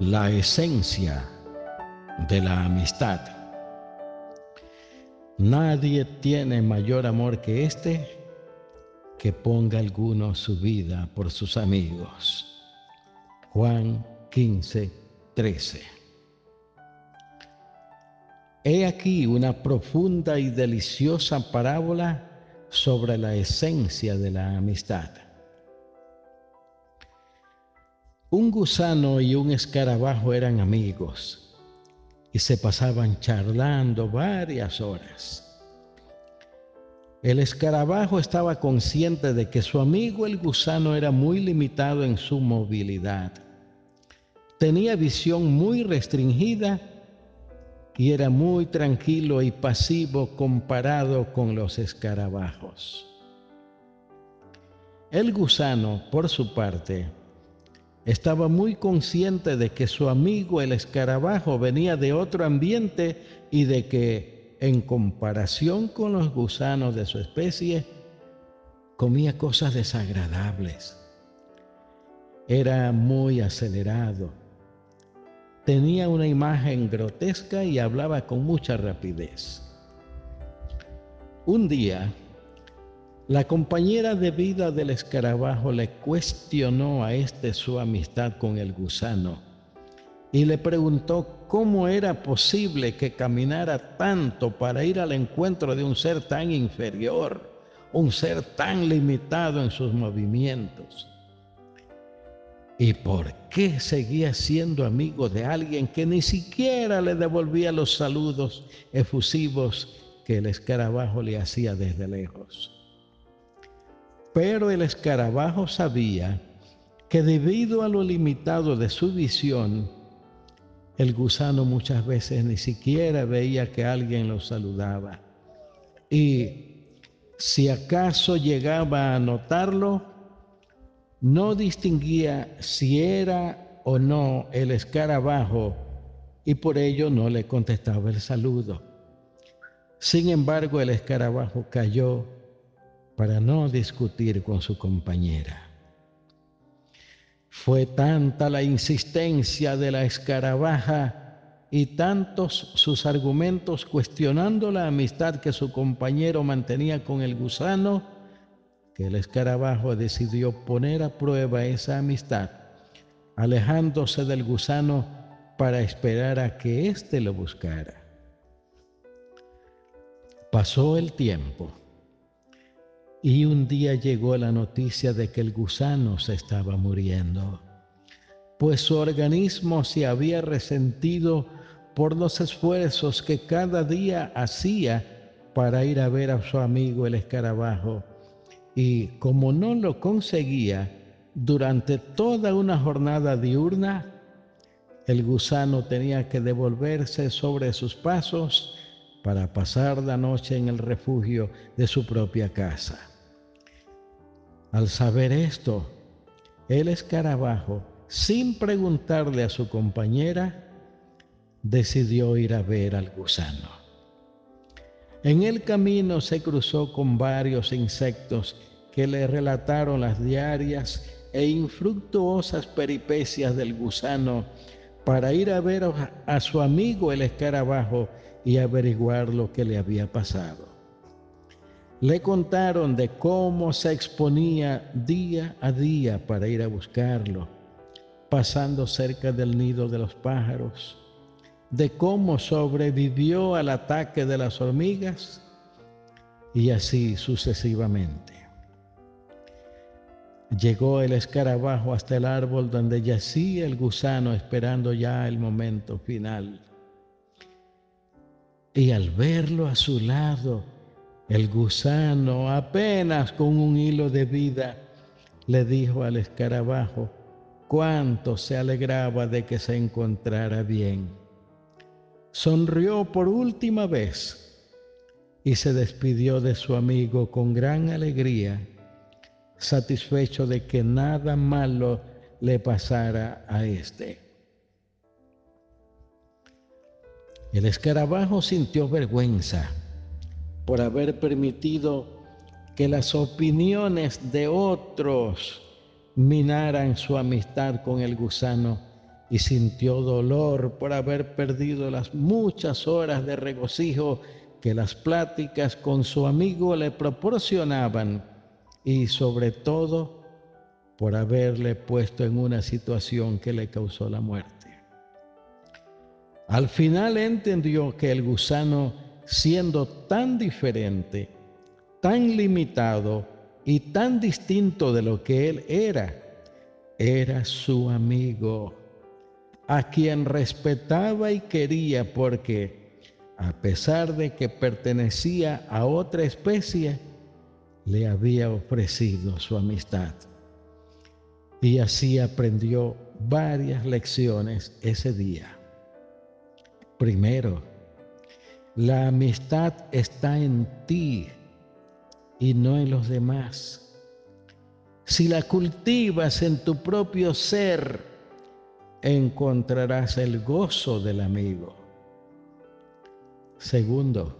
La esencia de la amistad. Nadie tiene mayor amor que este que ponga alguno su vida por sus amigos. Juan 15, 13. He aquí una profunda y deliciosa parábola sobre la esencia de la amistad. Un gusano y un escarabajo eran amigos y se pasaban charlando varias horas. El escarabajo estaba consciente de que su amigo el gusano era muy limitado en su movilidad. Tenía visión muy restringida y era muy tranquilo y pasivo comparado con los escarabajos. El gusano, por su parte, estaba muy consciente de que su amigo el escarabajo venía de otro ambiente y de que en comparación con los gusanos de su especie, comía cosas desagradables. Era muy acelerado. Tenía una imagen grotesca y hablaba con mucha rapidez. Un día, la compañera de vida del escarabajo le cuestionó a este su amistad con el gusano y le preguntó cómo era posible que caminara tanto para ir al encuentro de un ser tan inferior, un ser tan limitado en sus movimientos. ¿Y por qué seguía siendo amigo de alguien que ni siquiera le devolvía los saludos efusivos que el escarabajo le hacía desde lejos? Pero el escarabajo sabía que debido a lo limitado de su visión, el gusano muchas veces ni siquiera veía que alguien lo saludaba. Y si acaso llegaba a notarlo, no distinguía si era o no el escarabajo y por ello no le contestaba el saludo. Sin embargo, el escarabajo cayó para no discutir con su compañera. Fue tanta la insistencia de la escarabaja y tantos sus argumentos cuestionando la amistad que su compañero mantenía con el gusano, que el escarabajo decidió poner a prueba esa amistad, alejándose del gusano para esperar a que éste lo buscara. Pasó el tiempo y un día llegó la noticia de que el gusano se estaba muriendo, pues su organismo se había resentido por los esfuerzos que cada día hacía para ir a ver a su amigo el escarabajo. Y como no lo conseguía durante toda una jornada diurna, el gusano tenía que devolverse sobre sus pasos para pasar la noche en el refugio de su propia casa. Al saber esto, el escarabajo, sin preguntarle a su compañera, decidió ir a ver al gusano. En el camino se cruzó con varios insectos que le relataron las diarias e infructuosas peripecias del gusano para ir a ver a su amigo el escarabajo y averiguar lo que le había pasado. Le contaron de cómo se exponía día a día para ir a buscarlo, pasando cerca del nido de los pájaros, de cómo sobrevivió al ataque de las hormigas y así sucesivamente. Llegó el escarabajo hasta el árbol donde yacía el gusano esperando ya el momento final. Y al verlo a su lado, el gusano, apenas con un hilo de vida, le dijo al escarabajo cuánto se alegraba de que se encontrara bien. Sonrió por última vez y se despidió de su amigo con gran alegría, satisfecho de que nada malo le pasara a éste. El escarabajo sintió vergüenza por haber permitido que las opiniones de otros minaran su amistad con el gusano y sintió dolor por haber perdido las muchas horas de regocijo que las pláticas con su amigo le proporcionaban y sobre todo por haberle puesto en una situación que le causó la muerte. Al final entendió que el gusano, siendo tan diferente, tan limitado y tan distinto de lo que él era, era su amigo, a quien respetaba y quería porque, a pesar de que pertenecía a otra especie, le había ofrecido su amistad. Y así aprendió varias lecciones ese día. Primero, la amistad está en ti y no en los demás. Si la cultivas en tu propio ser, encontrarás el gozo del amigo. Segundo,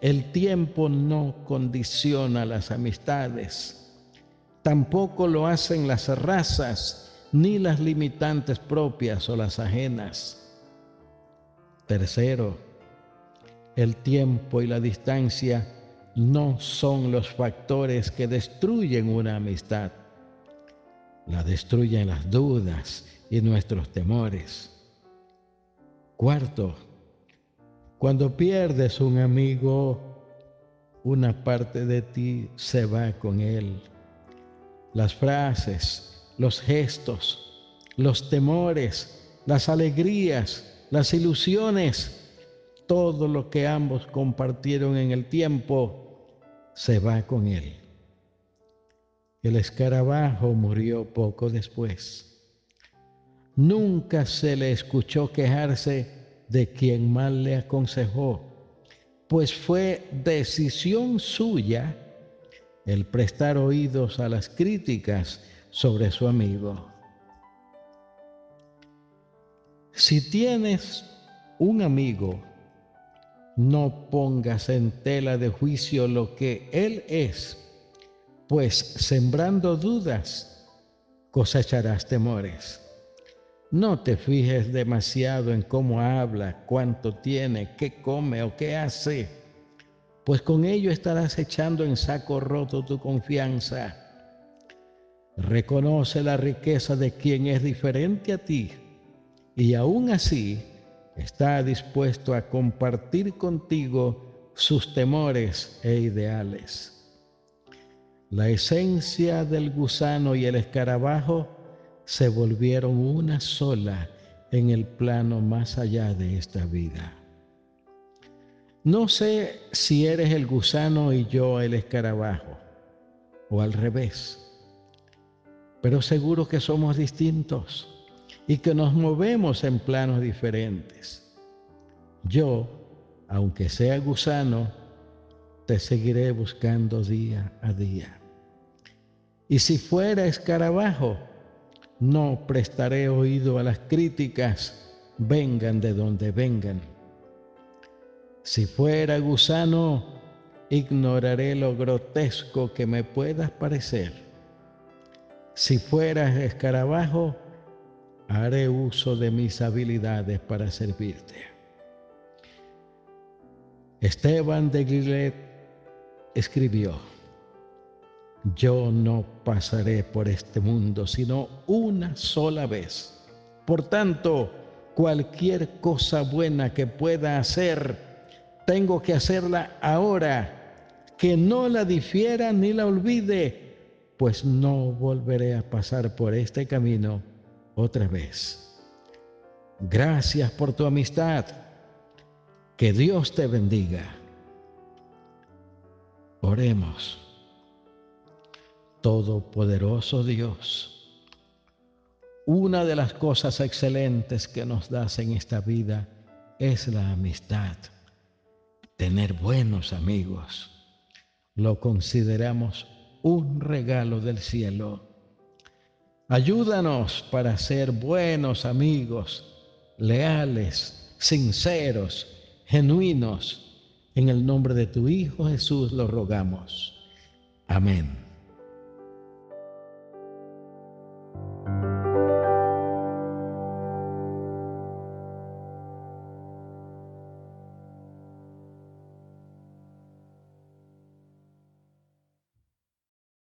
el tiempo no condiciona las amistades, tampoco lo hacen las razas, ni las limitantes propias o las ajenas. Tercero, el tiempo y la distancia no son los factores que destruyen una amistad. La destruyen las dudas y nuestros temores. Cuarto, cuando pierdes un amigo, una parte de ti se va con él. Las frases, los gestos, los temores, las alegrías, las ilusiones, todo lo que ambos compartieron en el tiempo se va con él. El escarabajo murió poco después. Nunca se le escuchó quejarse de quien mal le aconsejó, pues fue decisión suya el prestar oídos a las críticas sobre su amigo. Si tienes un amigo no pongas en tela de juicio lo que Él es, pues sembrando dudas cosecharás temores. No te fijes demasiado en cómo habla, cuánto tiene, qué come o qué hace, pues con ello estarás echando en saco roto tu confianza. Reconoce la riqueza de quien es diferente a ti y aún así está dispuesto a compartir contigo sus temores e ideales. La esencia del gusano y el escarabajo se volvieron una sola en el plano más allá de esta vida. No sé si eres el gusano y yo el escarabajo, o al revés, pero seguro que somos distintos y que nos movemos en planos diferentes. Yo, aunque sea gusano, te seguiré buscando día a día. Y si fuera escarabajo, no prestaré oído a las críticas, vengan de donde vengan. Si fuera gusano, ignoraré lo grotesco que me puedas parecer. Si fueras escarabajo, haré uso de mis habilidades para servirte. Esteban de Gilet escribió, yo no pasaré por este mundo sino una sola vez. Por tanto, cualquier cosa buena que pueda hacer, tengo que hacerla ahora, que no la difiera ni la olvide, pues no volveré a pasar por este camino otra vez. Gracias por tu amistad. Que Dios te bendiga. Oremos. Todopoderoso Dios, una de las cosas excelentes que nos das en esta vida es la amistad, tener buenos amigos. Lo consideramos un regalo del cielo. Ayúdanos para ser buenos amigos, leales, sinceros, genuinos. En el nombre de tu Hijo Jesús lo rogamos. Amén.